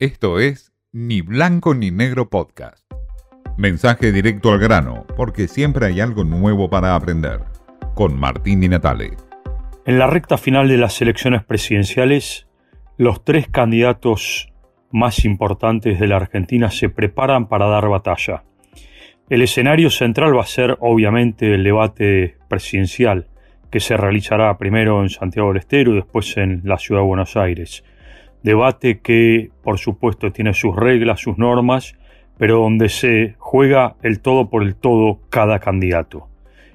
Esto es Ni Blanco ni Negro Podcast. Mensaje directo al grano, porque siempre hay algo nuevo para aprender. Con Martín Di Natale. En la recta final de las elecciones presidenciales, los tres candidatos más importantes de la Argentina se preparan para dar batalla. El escenario central va a ser obviamente el debate presidencial, que se realizará primero en Santiago del Estero y después en la Ciudad de Buenos Aires. Debate que, por supuesto, tiene sus reglas, sus normas, pero donde se juega el todo por el todo cada candidato.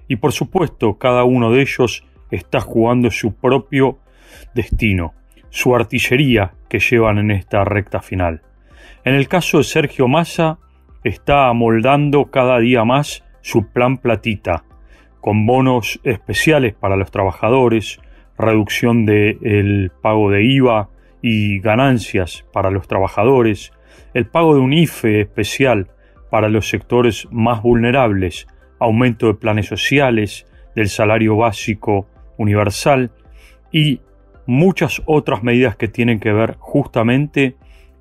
Y por supuesto, cada uno de ellos está jugando su propio destino, su artillería que llevan en esta recta final. En el caso de Sergio Massa, está amoldando cada día más su plan platita, con bonos especiales para los trabajadores, reducción del pago de IVA y ganancias para los trabajadores, el pago de un IFE especial para los sectores más vulnerables, aumento de planes sociales, del salario básico universal y muchas otras medidas que tienen que ver justamente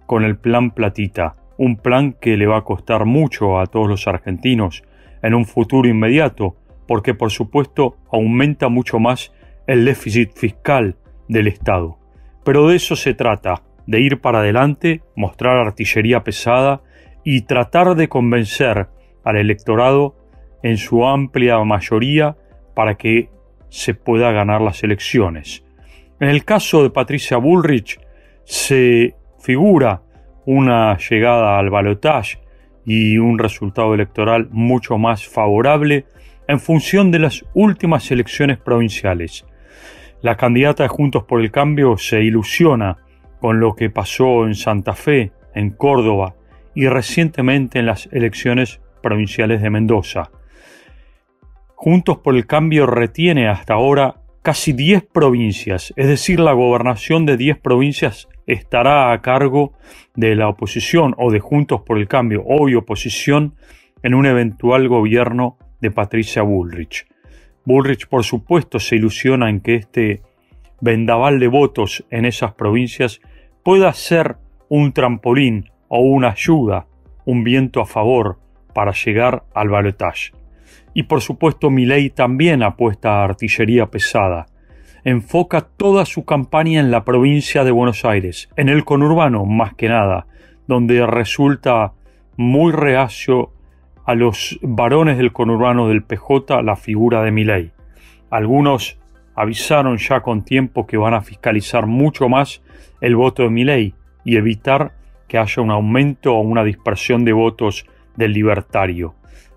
con el plan platita, un plan que le va a costar mucho a todos los argentinos en un futuro inmediato, porque por supuesto aumenta mucho más el déficit fiscal del Estado. Pero de eso se trata, de ir para adelante, mostrar artillería pesada y tratar de convencer al electorado en su amplia mayoría para que se pueda ganar las elecciones. En el caso de Patricia Bullrich se figura una llegada al balotaje y un resultado electoral mucho más favorable en función de las últimas elecciones provinciales. La candidata de Juntos por el Cambio se ilusiona con lo que pasó en Santa Fe, en Córdoba y recientemente en las elecciones provinciales de Mendoza. Juntos por el Cambio retiene hasta ahora casi 10 provincias, es decir, la gobernación de 10 provincias estará a cargo de la oposición o de Juntos por el Cambio, hoy oposición, en un eventual gobierno de Patricia Bullrich. Bullrich, por supuesto, se ilusiona en que este vendaval de votos en esas provincias pueda ser un trampolín o una ayuda, un viento a favor para llegar al balotaje. Y por supuesto, Milei también apuesta a artillería pesada. Enfoca toda su campaña en la provincia de Buenos Aires, en el conurbano más que nada, donde resulta muy reacio a los varones del conurbano del PJ la figura de Milei. Algunos avisaron ya con tiempo que van a fiscalizar mucho más el voto de Milei y evitar que haya un aumento o una dispersión de votos del libertario.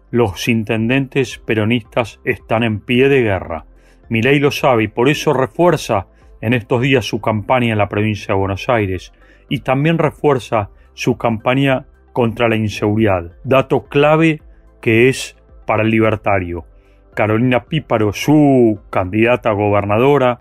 Los intendentes peronistas están en pie de guerra. Milei lo sabe y por eso refuerza en estos días su campaña en la provincia de Buenos Aires y también refuerza su campaña contra la inseguridad, dato clave que es para el libertario. Carolina Píparo, su candidata gobernadora,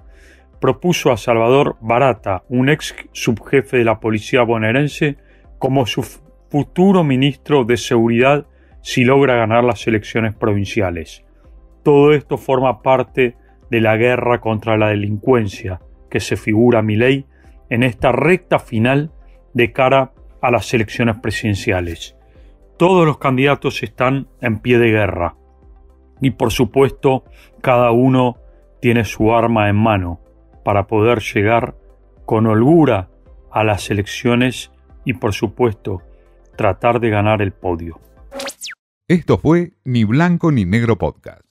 propuso a Salvador Barata, un ex subjefe de la policía bonaerense, como su futuro ministro de Seguridad si logra ganar las elecciones provinciales. Todo esto forma parte de la guerra contra la delincuencia que se figura mi ley en esta recta final de cara a las elecciones presidenciales. Todos los candidatos están en pie de guerra y por supuesto cada uno tiene su arma en mano para poder llegar con holgura a las elecciones y por supuesto tratar de ganar el podio. Esto fue Ni Blanco ni Negro Podcast.